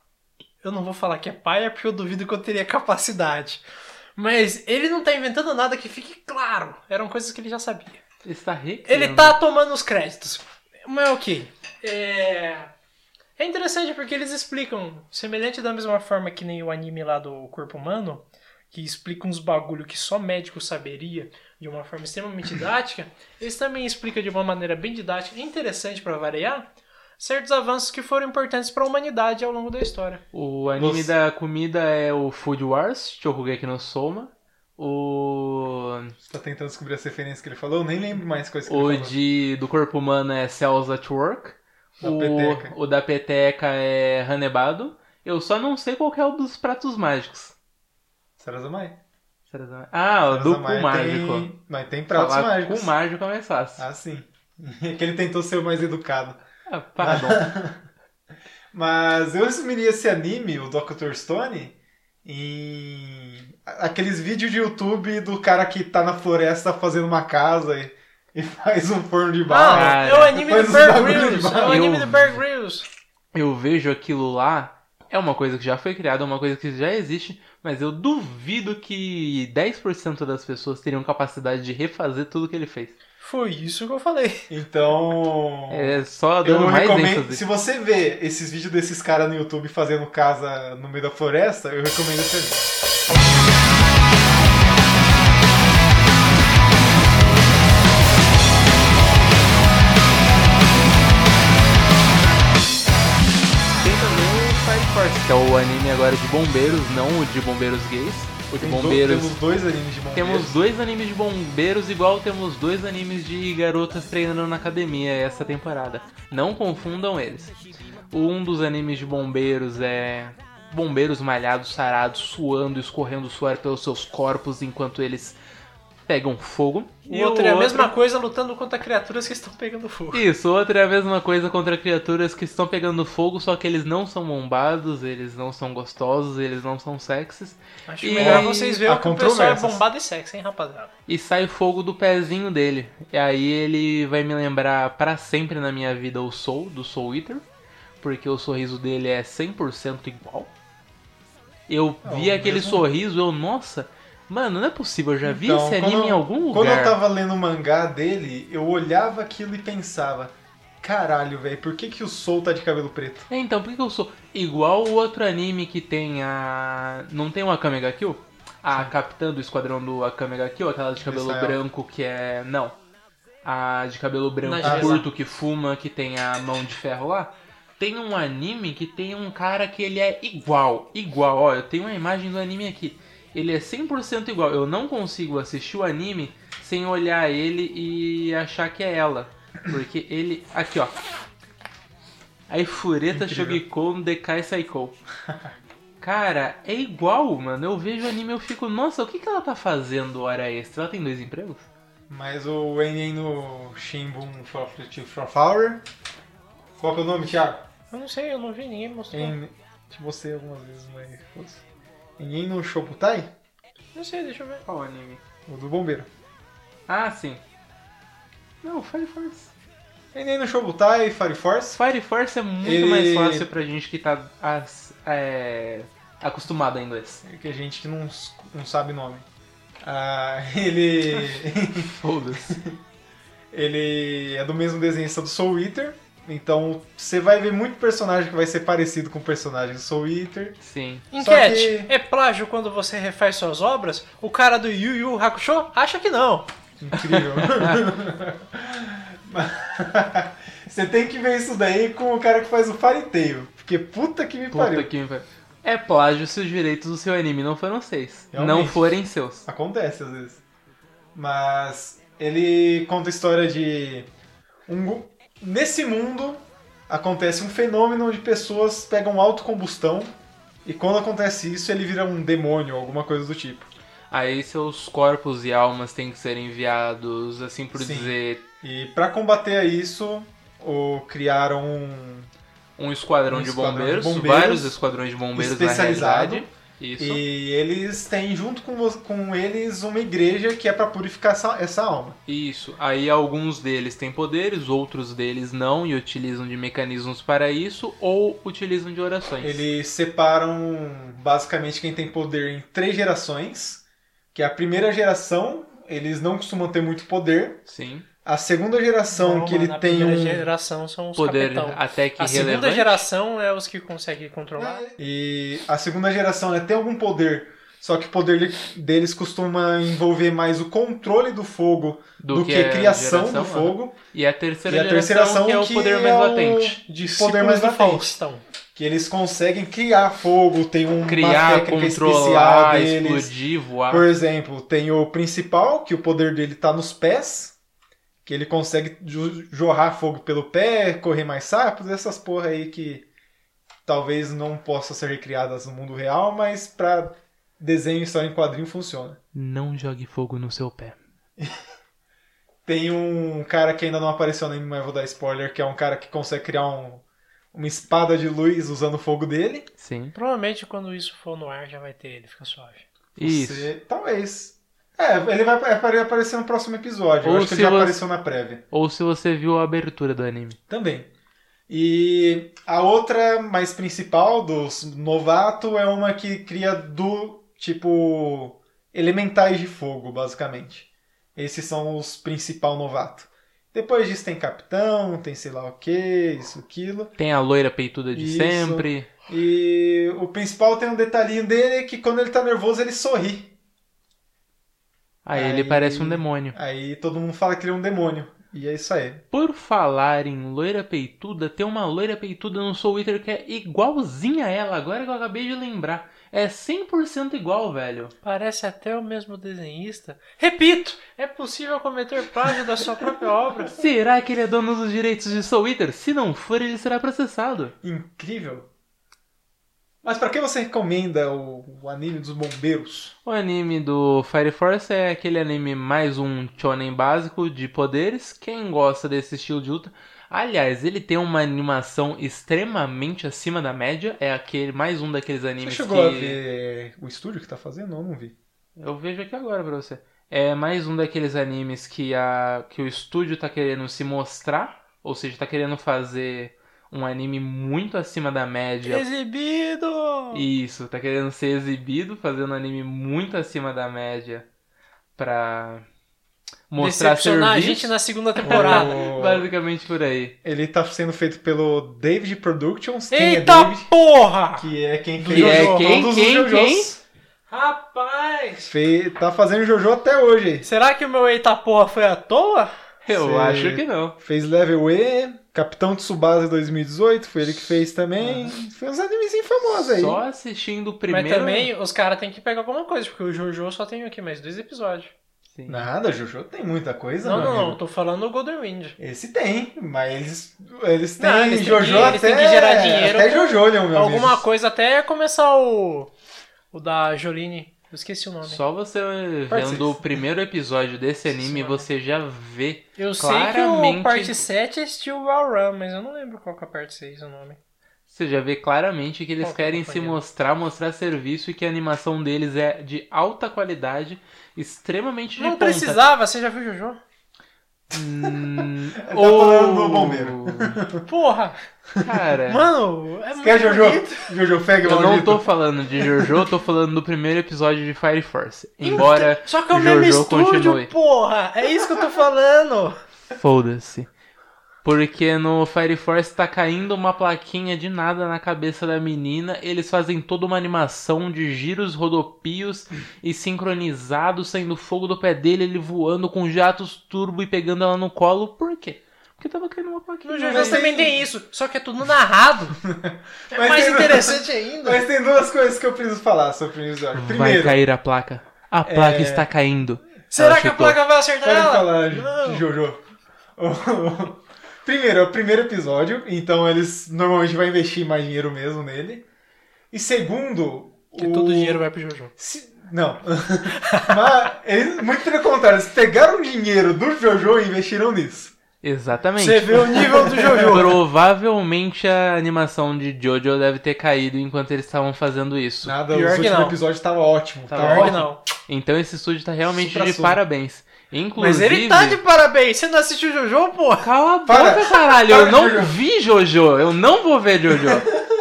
eu não vou falar que é paia porque eu duvido que eu teria capacidade. Mas ele não tá inventando nada que fique claro. Eram coisas que ele já sabia. Ele está rico. Ele tá tomando os créditos. Mas ok. É... é interessante porque eles explicam, semelhante da mesma forma que nem o anime lá do corpo humano, que explica uns bagulho que só médico saberia de uma forma extremamente didática, eles também explicam de uma maneira bem didática e interessante pra variar certos avanços que foram importantes pra humanidade ao longo da história. O anime Você- da comida é o Food Wars, Shokugeki no Soma. O, Você tá tentando descobrir as referências que ele falou? Eu nem lembro mais coisas que o ele falou. de, do corpo humano é Cells at Work. Da o, peteca. o da peteca é Hanebado. Eu só não sei qual que é o dos pratos mágicos. Sarazamai. Será- Ah, o do cu Sarazamai mágico. Tem... Mas tem pratos Falar mágicos. cu mágico é mais fácil. Ah, sim. É que ele tentou ser o mais educado. Ah, pardon. Mas eu resumiria esse anime, o Dr. Stone, em aqueles vídeos de YouTube do cara que tá na floresta fazendo uma casa e, e faz um forno de Ah, barro. cara. é o anime do Bear Grylls! É o anime Eu- do Bear Grylls! eu vejo aquilo lá, é uma coisa que já foi criada, é uma coisa que já existe, mas eu duvido que 10% das pessoas teriam capacidade de refazer tudo que ele fez. Foi isso que eu falei. Então. É só Eu dando mais recomendo. ênfase. Se você vê esses vídeos desses caras no YouTube fazendo casa no meio da floresta, eu recomendo esse anime. Force, que é o anime agora de bombeiros, não o de bombeiros gays. O de bombeiros. temos dois animes de bombeiros. Temos dois animes de bombeiros, igual temos dois animes de garotas treinando na academia essa temporada. Não confundam eles. Um dos animes de bombeiros é bombeiros malhados, sarados, suando, escorrendo suor pelos seus corpos enquanto eles pegam fogo. E o outro é a mesma coisa lutando contra criaturas que estão pegando fogo. Isso, outra é a mesma coisa contra criaturas que estão pegando fogo, só que eles não são bombados, eles não são gostosos, eles não são sexys. Acho E melhor vocês verem que o pessoal é bombado e sexy, hein, rapaziada? e sai fogo do pezinho dele. E aí ele vai me lembrar pra sempre na minha vida o Soul, do Soul Eater, porque o sorriso dele é 100% igual. Eu É, vi o aquele mesmo. sorriso, eu, nossa, mano, não é possível, eu já vi Então, esse anime quando- em algum Quando eu lugar. tava lendo o mangá dele, eu olhava aquilo e pensava: caralho, velho, por que, que o Soul tá de cabelo preto? É, então, por que eu sou igual o outro anime que tem a. Não tem o Akame ga Kill? A capitã do esquadrão do Akame ga Kill, aquela de cabelo Israel. branco que é. Não. A de cabelo branco curto que fuma, que tem a mão de ferro lá. Tem um anime que tem um cara que ele é igual. Igual, ó, eu tenho uma imagem do anime aqui. Ele é 100% igual. Eu não consigo assistir o anime sem olhar ele e achar que é ela. Porque ele. Aqui, ó. Aí Fureta. Shogikon Dekai Saiko. Cara, é igual, mano. Eu vejo o anime e eu fico, nossa, o que, que ela tá fazendo hora extra? Ela tem dois empregos? Mas o Enen no Shimbun for Flower. Qual que é o nome, Thiago? Eu não sei, eu não vi ninguém mostrando. Em... Te mostrei algumas vezes, mas. Enen no Shoputai? Não sei, deixa eu ver. Qual anime? O do bombeiro. Ah, sim. Não, Fire Force. Nem no Shobutai, Fire Force. Fire Force é muito Ele- mais fácil pra gente que tá as- é, acostumado a inglês. Que a gente que não, s- não sabe nome. Ah, ele. Foda-se. ele é do mesmo desenhista do Soul Eater. Então você vai ver muito personagem que vai ser parecido com o personagem do Soul Eater. Sim. Enquete, que- é plágio quando você refaz suas obras? O cara do Yu Yu Hakusho acha que não. Incrível. Você tem que ver isso daí com o cara que faz o Fairy Tail. Porque puta que me Puta pariu. que me pariu. É plágio se os direitos do seu anime não foram seus. Não Realmente. forem seus. Acontece às vezes. Mas ele conta a história de. Um... Nesse mundo acontece um fenômeno onde pessoas pegam autocombustão. E quando acontece isso, ele vira um demônio, alguma coisa do tipo. Aí seus corpos e almas têm que ser enviados, assim por Sim. dizer, E pra combater isso, o... criaram um um esquadrão, Um de, esquadrão de bombeiros, bombeiros vários esquadrões de bombeiros na especializado. realidade. Isso. E eles têm junto com, com eles uma igreja que é pra purificar essa, essa alma. Isso. Aí alguns deles têm poderes, outros deles não e utilizam de mecanismos para isso ou utilizam de orações. Eles separam basicamente quem tem poder em três gerações. Que é a primeira geração, eles não costumam ter muito poder. Sim. A segunda geração, Não, que ele tem um. geração são os Poder capitão. até que A segunda relevante. geração é os que conseguem controlar. E a segunda geração né, tem algum poder. Só que o poder de- deles costuma envolver mais o controle do fogo do, que, a a criação geração, do fogo. E a terceira, E a geração, terceira geração que é o poder mais é o latente. Discípulos poder mais do latente. Que eles conseguem criar fogo, tem uma Criar, técnica controlar, especial deles. explodir, voar. Por exemplo, tem o principal, que o poder dele tá nos pés. Que ele consegue jo- jorrar fogo pelo pé, correr mais rápido, essas porra aí que talvez não possam ser recriadas no mundo real, mas pra desenho e história em quadrinho funciona. Não jogue fogo no seu pé. Tem um cara que ainda não apareceu nem mas vou dar spoiler, que é um cara que consegue criar um- uma espada de luz usando o fogo dele. Sim. Provavelmente quando isso for no ar já vai ter ele, fica suave. Isso. Você- talvez. É, ele vai apare- aparecer no próximo episódio. Eu Ou acho que se ele já você- apareceu na prévia. Ou se você viu a abertura do anime. Também. E a outra mais principal dos novato é uma que cria do tipo elementais de fogo, basicamente. Esses são os principal novato. Depois disso tem capitão, tem sei lá o que, isso, aquilo. Tem a loira peituda de Isso. sempre. E o principal tem um detalhinho dele que quando ele tá nervoso ele sorri. Aí, Aí- ele parece um demônio. Aí todo mundo fala que ele é um demônio. E é isso aí. Por falar em loira peituda, tem uma loira peituda no Soul Eater que é igualzinha a ela, agora que eu acabei de lembrar. É 100% igual, velho. Parece até o mesmo desenhista. Repito, é possível cometer plágio da sua própria obra. Será que ele é dono dos direitos de Soul Eater? Se não for, ele será processado. Incrível. Mas pra que você recomenda o, o anime dos bombeiros? O anime do Fire Force é aquele anime mais um shonen básico de poderes. Quem gosta desse estilo de luta... Aliás, ele tem uma animação extremamente acima da média. É aquele mais um daqueles Você animes chegou que... a ver o estúdio que tá fazendo? Eu não vi. Eu vejo aqui agora pra você. É mais um daqueles animes que, a, que o estúdio tá querendo se mostrar, ou seja, tá querendo fazer um anime muito acima da média. Exibido! Isso, tá querendo ser exibido, fazendo um anime muito acima da média pra mostrar Decepcionar a serviço. gente na segunda temporada. O- Basicamente por aí. Ele tá sendo feito pelo David Productions. Quem é Eita David? porra! Que é quem fez Que é Jojo, quem, todos os quem, Jojos. quem? Rapaz! Fe- Tá fazendo Jojo até hoje. Será que o meu eita porra foi à toa? Eu Sei. acho que não. Fez Level E, Capitão Tsubasa 2018, foi ele que fez também. Foi uns animezinhos famosos aí. Só assistindo o primeiro. Mas também os caras têm que pegar alguma coisa, porque o Jojo só tem aqui mais dois episódios. Sim. Nada, Jojo tem muita coisa, Não, não, não, tô falando do Golden Wind. Esse tem, mas eles, eles têm Não, eles Jojo que- até... eles têm que gerar dinheiro Até Jojo, né, meu Alguma amigo? coisa até começar o. O da Jolene. Eu esqueci o nome. Só você vendo o primeiro episódio desse anime, você já vê. Eu sei que o claramente- parte 7 é Steel Run, mas eu não lembro qual que é a parte 6 o nome. Você já vê claramente que eles Qual que a querem se mostrar, mostrar serviço e que a animação deles é de alta qualidade, extremamente de Não ponta. precisava, você já viu Jojo? Hum, tá falando do bombeiro. Porra! Cara, Mano, é muito Quer Jojo? bonito. Jojo Feg, eu não tô falando de Jojo, eu tô falando do primeiro episódio de Fire Force. Embora Só que é o mesmo Jojo estúdio, continue. porra! É isso que eu tô falando! Foda-se. Porque no Fire Force tá caindo uma plaquinha de nada na cabeça da menina. Eles fazem toda uma animação de giros, rodopios e sincronizados, saindo fogo do pé dele, ele voando com jatos turbo e pegando ela no colo. Por quê? Porque tava caindo uma plaquinha. No? Jojo também tem isso, só que é tudo narrado. É Mas mais interessante ainda. Mas tem duas coisas que eu preciso falar sobre o episódio. Vai Primeiro, cair a placa. A placa É. está caindo. Será Ela que a placa vai acertar pode ela? falar Não. de Jojo. Primeiro, é o primeiro episódio, então eles normalmente vão investir mais dinheiro mesmo nele. E segundo, Que o... todo o dinheiro vai pro Jojo. Se- Não. Mas, eles, muito pelo contrário, eles pegaram o dinheiro do Jojo e investiram nisso. Exatamente. Você vê o nível do Jojo. Provavelmente a animação de Jojo deve ter caído enquanto eles estavam fazendo isso. Nada, Pior os que últimos não. episódios tava ótimo. Tava Tava ótimo. não. Então esse estúdio tá realmente Supra de suma. parabéns. Mas Inclusive. ele tá de parabéns. Você não assistiu o Jojo, porra? Cala a Para. boca, caralho. Para, Eu não Jojo. vi Jojo. Eu não vou ver Jojo.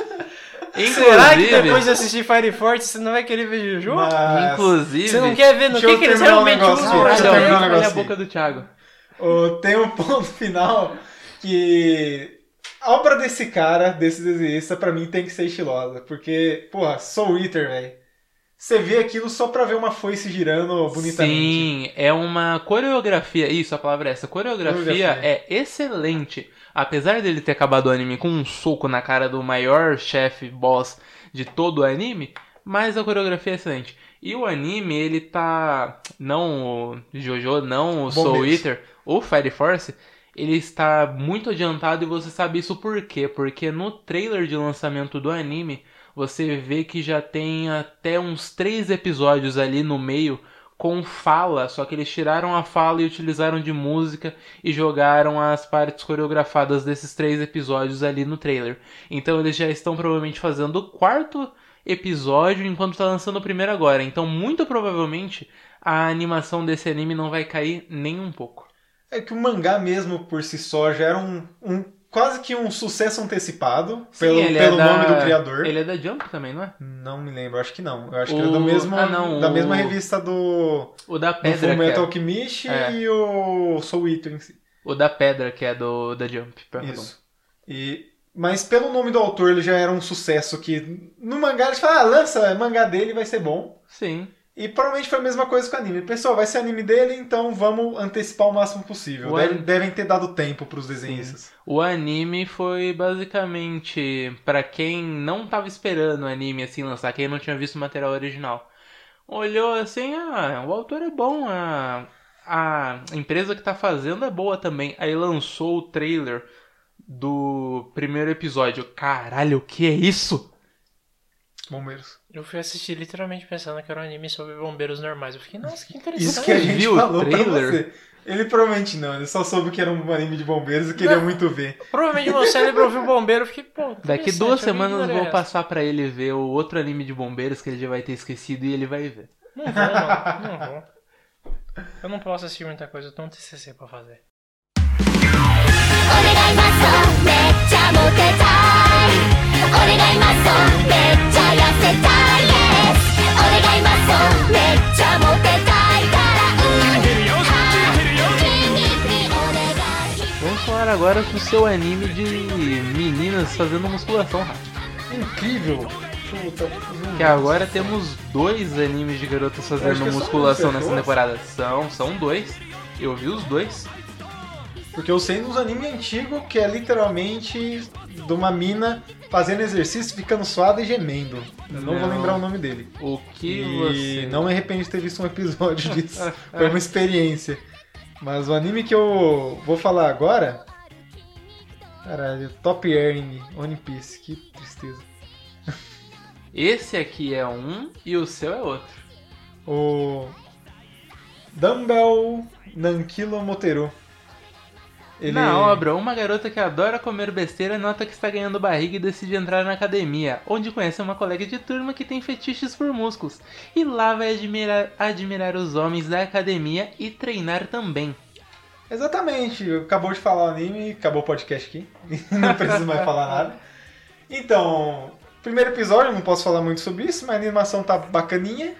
Será que depois de Inclusive. assistir Fire Force você não vai querer ver Jojo? Mas, Inclusive. Você não quer ver no que, que eles um realmente negócio usam Deixa eu terminar um a boca do Thiago. Ô, tem um ponto final que a obra desse cara, desse desenhista, pra mim tem que ser estilosa. Porque, porra, Soul Eater, velho. Você vê aquilo só pra ver uma foice girando bonitamente. Sim, é uma coreografia. Isso, a palavra é essa. Coreografia, Coreografia. é excelente. Apesar dele ter acabado o anime com um soco na cara do maior chefe boss de todo o anime, mas a coreografia é excelente. E o anime, ele tá. Não o Jojo, não o Soul Bombeiros. Eater, o Fire Force. Ele está muito adiantado e você sabe isso por quê? Porque no trailer de lançamento do anime, você vê que já tem até uns três episódios ali no meio com fala, só que eles tiraram a fala e utilizaram de música e jogaram as partes coreografadas desses três episódios ali no trailer. Então eles já estão provavelmente fazendo o quarto episódio enquanto tá lançando o primeiro agora. Então muito provavelmente a animação desse anime não vai cair nem um pouco. É que o mangá mesmo por si só já era um, um- quase que um sucesso antecipado pelo, Sim, ele é pelo da- nome do criador. Ele é da Jump também, não é? Não me lembro, acho que não. Eu acho que O- ele é do mesmo, ah, não, da o- mesma revista do, O da do Pedra, Full que Metal é, Alchemist É. e o Soul Eater em si. o da Pedra que é do da Jump, perdão. Isso. E, mas pelo nome do autor ele já era um sucesso que no mangá eles falam, ah, lança mangá dele vai ser bom. Sim. E provavelmente foi a mesma coisa com o anime. Pessoal, vai ser anime dele, então vamos antecipar o máximo possível. O Devem, an- devem ter dado tempo pros desenhistas. O anime foi basicamente pra quem não tava esperando o anime assim lançar, quem não tinha visto o material original. Olhou assim, ah, o autor é bom, a, a empresa que tá fazendo é boa também. Aí lançou o trailer do primeiro episódio. Caralho, o que é isso? Bombeiros. Eu fui assistir literalmente pensando que era um anime sobre bombeiros normais. Eu fiquei, nossa, que interessante. Isso que a gente viu o falou pra trailer? você. Ele provavelmente não, ele só soube que era um anime de bombeiros e queria Não. muito ver. Provavelmente meu cérebro ouviu bombeiro. Eu fiquei, pô. Daqui duas semanas vou passar pra ele ver o outro anime de bombeiros que ele já vai ter esquecido e ele vai ver. Não vou, mano. Não vou. Eu não posso assistir muita coisa, eu tenho um TCC pra fazer. お Vamos falar agora do seu anime de meninas fazendo musculação Incrível! Que agora temos dois animes de garotas fazendo é musculação nessa temporada. São, são dois. Eu vi os dois. Porque eu sei dos animes antigos que é literalmente de uma mina fazendo exercício, ficando suada e gemendo. Eu não, vou Não. lembrar o nome dele. O que E você. não me arrependo de ter visto um episódio disso. Foi uma experiência. Mas o anime que eu vou falar agora. Caralho, Top Air One Piece, que tristeza. Esse aqui é um e o seu é outro. O Dumbbell Nankilo Moteru. Ele... Na obra, uma garota que adora comer besteira nota que está ganhando barriga e decide entrar na academia, onde conhece uma colega de turma que tem fetiches por músculos. E lá vai admirar, admirar os homens da academia e treinar também. Exatamente, acabou de falar o anime, acabou o podcast aqui. não preciso mais falar nada. Então, primeiro episódio, não posso falar muito sobre isso, mas a animação tá bacaninha.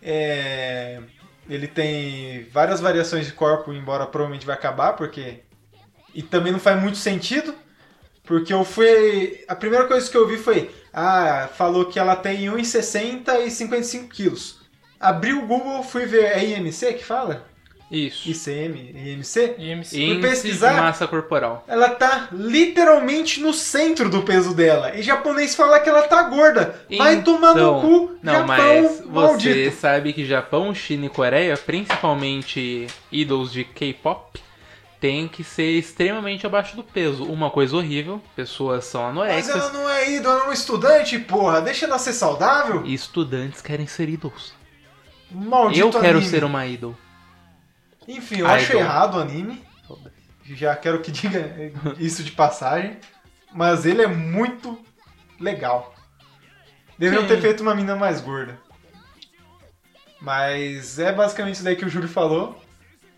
É, Ele tem várias variações de corpo, embora provavelmente vai acabar, porque. E também não faz muito sentido. Porque eu fui. A primeira coisa que eu vi foi. Ah, falou que ela tem 1,60 e 55 quilos. Abri o Google, fui ver. É IMC que fala? Isso. ICM? IMC? IMC. Índice pesquisar. massa corporal. Ela tá literalmente no centro do peso dela. E japonês fala que ela tá gorda. Vai tomar no Então, cu, Não, Japão mas você maldito. sabe que Japão, China e Coreia, principalmente idols de K-pop, tem que ser extremamente abaixo do peso. Uma coisa horrível, pessoas são Mas anorexas ela não é ídolo, ela é uma estudante, porra. Deixa ela ser saudável. e estudantes querem ser idols. Maldito Eu quero anime. ser uma idol. Enfim, eu acho errado o anime. Já quero que diga isso de passagem. Mas ele é muito legal. Deveriam ter feito uma mina mais gorda. Mas é basicamente isso daí que o Júlio falou.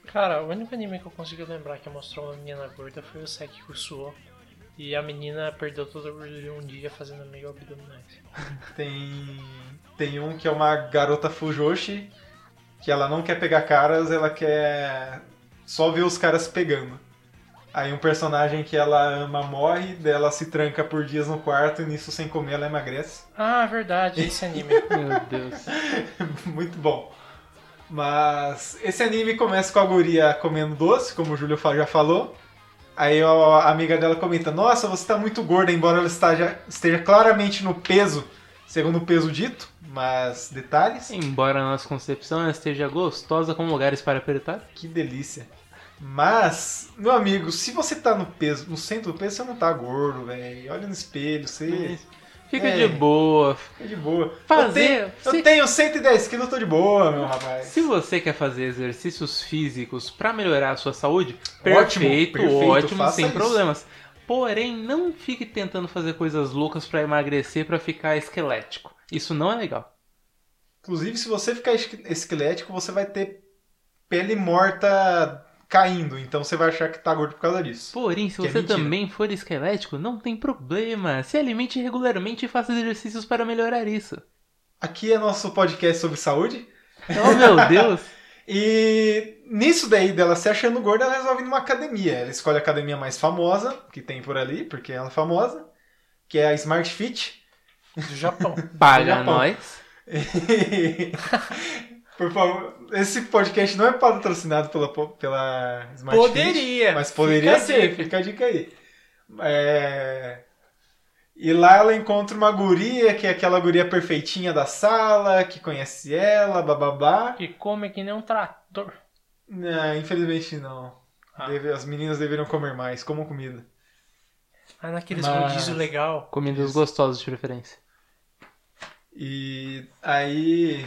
Cara, o único anime que eu consigo lembrar que mostrou uma menina gorda foi o Seki Kusuo. E a menina perdeu toda a gordura um dia fazendo meio abdominais. Tem, tem um que é uma garota Fujoshi, que ela não quer pegar caras, ela quer só ver os caras pegando. Aí um personagem que ela ama morre, dela se tranca por dias no quarto e nisso sem comer ela emagrece. Ah, verdade, esse anime. Meu Deus. Muito bom. Mas esse anime começa com a guria comendo doce, como o Júlio já falou. Aí a amiga dela comenta, nossa, você tá muito gorda, embora ela esteja, esteja claramente no peso, segundo o peso dito, mas detalhes. Embora a nossa concepção esteja gostosa com lugares para apertar. Que delícia. Mas, meu amigo, se você tá no peso, no centro do peso, você não tá gordo, velho. Olha no espelho, você Fica É. de boa. fica de boa. Fazer- Eu tenho, se- eu tenho 110 quilos, eu tô de boa, meu rapaz. Se você quer fazer exercícios físicos para melhorar a sua saúde, Ótimo, perfeito, perfeito, ótimo, sem isso. problemas. Porém, não fique tentando fazer coisas loucas para emagrecer para ficar esquelético. Isso não é legal. Inclusive, se você ficar esque- esquelético, você vai ter pele morta caindo. Então você vai achar que tá gordo por causa disso. Porém, se é você mentira. também for esquelético, não tem problema. Se alimente regularmente e faça exercícios para melhorar isso. Aqui é nosso podcast sobre saúde. Oh meu Deus! E nisso daí dela se achando gorda, ela resolve ir numa academia. Ela escolhe a academia mais famosa que tem por ali, porque ela é famosa, que é a Smart Fit. Do Japão. Paga Japão. nós. Por favor, esse podcast não é patrocinado pela, pela Smart Poderia. Fit, mas poderia Fica ser, dica. fica a dica aí. É, E lá ela encontra uma guria, que é aquela guria perfeitinha da sala, que conhece ela, bababá. Que come que nem um trator. Não, infelizmente não. Ah. Deve- as meninas deveriam comer mais, como comida. Ah, naqueles Mas- rodízio legal. Comidas gostosas de preferência. E aí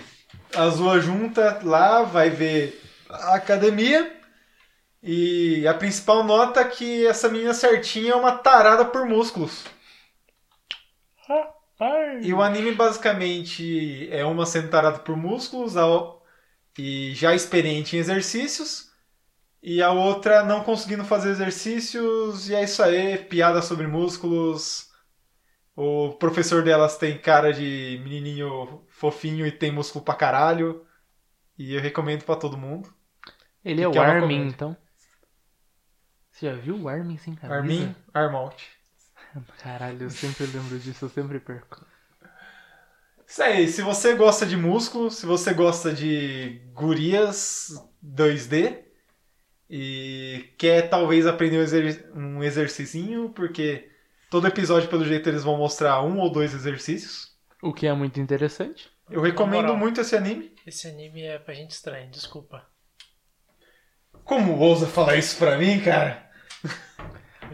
as duas juntas lá, vai ver a academia. E a principal nota é que essa menina certinha é uma tarada por músculos. E o anime basicamente é uma sendo tarada por músculos a- e já experiente em exercícios. E a outra não conseguindo fazer exercícios, e é isso aí, piada sobre músculos. O professor delas tem cara de menininho fofinho e tem músculo pra caralho. E eu recomendo pra todo mundo. Ele é o Armin, comédia. então. Você já viu o Armin sem camisa? Armin Armont. Caralho, eu sempre lembro disso, eu sempre perco. Isso aí, se você gosta de músculo, se você gosta de gurias 2D e quer talvez aprender um, exer um exercicinho, porque todo episódio, pelo jeito, eles vão mostrar um ou dois exercícios. O que é muito interessante. Eu recomendo moral. muito esse anime. Esse anime é pra gente estranha, desculpa. Como ousa falar isso pra mim, cara?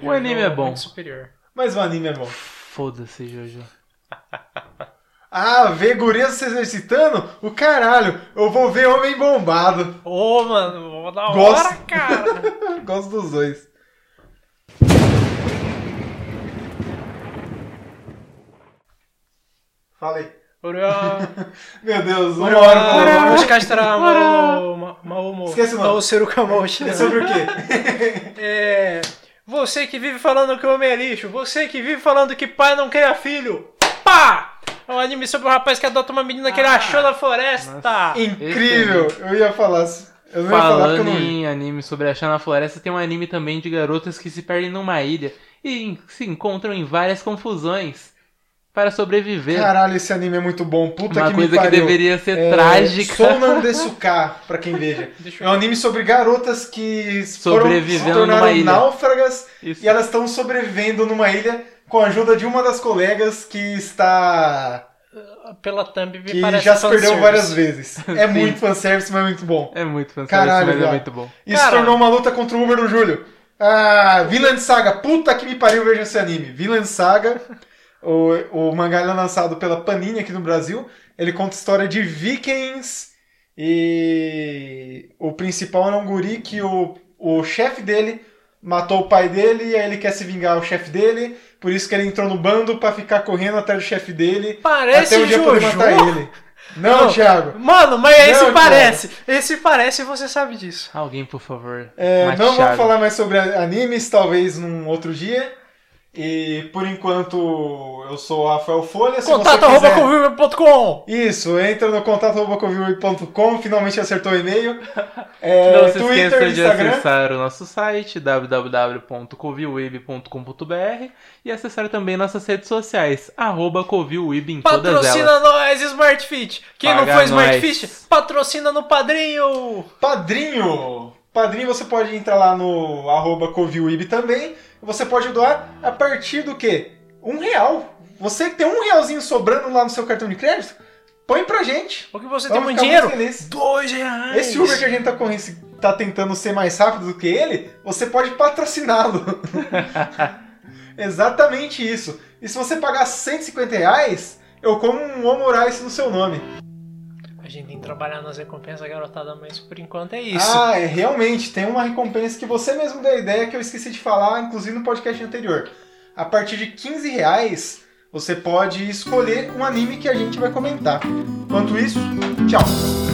O anime é bom. Muito superior. Mas o anime é bom. Foda-se, Jojo. Ah, ver gurias se exercitando? O caralho, eu vou ver homem bombado. Ô, mano, da Gosto. hora, cara. Gosto dos dois. Falei. Meu Deus, uma hora Maomo, Ma- Maomo, Esquece o nome. Naoseru Kamoshi. É sobre o quê? É. Você que vive falando que homem é lixo, você que vive falando que pai não cria filho. Pá! É um anime sobre um rapaz que adota uma menina que ele Ah, achou na floresta. Incrível! Eu ia falar. Eu não ia falar porque eu Falando não vi. em anime sobre achar na floresta, tem um anime também de garotas que se perdem numa ilha e se encontram em várias confusões para sobreviver. Caralho, esse anime é muito bom. Puta Uma que coisa me que pariu. deveria ser É, trágica. Sounan Desuka, pra quem veja. É um anime sobre garotas que foram, se Sobrevivendo tornaram numa ilha. náufragas Isso. e elas estão sobrevivendo numa ilha com a ajuda de uma das colegas que está. Pela thumb me que parece já se perdeu várias vezes. É Sim. muito fanservice, mas é muito bom. É muito fanservice, Caralho, mas é muito bom. Isso Cara. tornou uma luta contra o Uber do Júlio. Ah, Vinland Saga, puta que me pariu, veja esse anime. Vinland Saga, o, o mangá é lançado pela Panini aqui no Brasil. Ele conta a história de vikings e o principal é um guri que o, o chefe dele matou o pai dele e aí ele quer se vingar o chefe dele. Por isso que ele entrou no bando pra ficar correndo atrás do chefe dele Parece até um dia poder Jojo. matar ele. Não, Não. Thiago. Mano, mas esse Não, parece. Esse parece e você sabe disso. Alguém, por favor. É, não vamos falar mais sobre animes, talvez num outro dia. E por enquanto eu sou o Rafael Folha. Se Contato você arroba quiser... Isso, entra no contato.com, finalmente acertou o e-mail. É, Não se Twitter, esqueça de Instagram. acessar o nosso site www.covilweb.com.br e acessar também nossas redes sociais, arroba Covilweb em todas Patrocina elas. nós, Smart Fit. Quem não Paga foi Smart nós. Fit, patrocina no padrinho. Padrinho! Padrinho você pode entrar lá no arroba Covilweb também. Você pode doar a partir do quê? Um real. Você que tem um realzinho sobrando lá no seu cartão de crédito, põe pra gente. O que você Vamos tem muito dinheiro? muito. Dois reais. Esse Uber que a gente tá, tá tentando ser mais rápido do que ele, você pode patrociná-lo. Exatamente isso. E se você pagar 150 reais, eu como um omurice no seu nome. A gente tem que trabalhar nas recompensas, garotada, mas por enquanto é isso. Ah, é, realmente, tem uma recompensa que você mesmo deu a ideia que eu esqueci de falar, inclusive no podcast anterior. A partir de 15 reais, você pode escolher um anime que a gente vai comentar. Enquanto isso, tchau.